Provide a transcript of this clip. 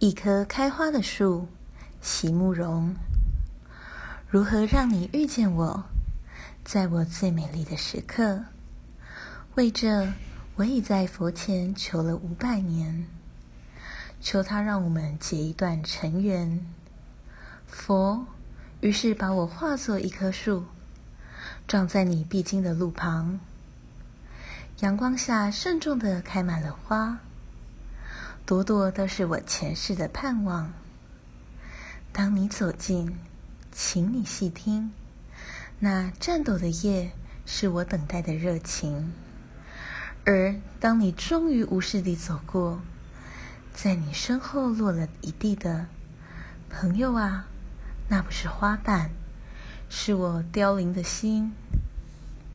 一棵开花的树，席慕容。如何让你遇见我，在我最美丽的时刻？为这，我已在佛前求了五百年，求他让我们结一段尘缘。佛于是把我化作一棵树，长在你必经的路旁，阳光下慎重的开满了花。朵朵都是我前世的盼望。当你走近，请你细听，那颤抖的叶是我等待的热情。而当你终于无视地走过，在你身后落了一地的朋友啊，那不是花瓣，是我凋零的心。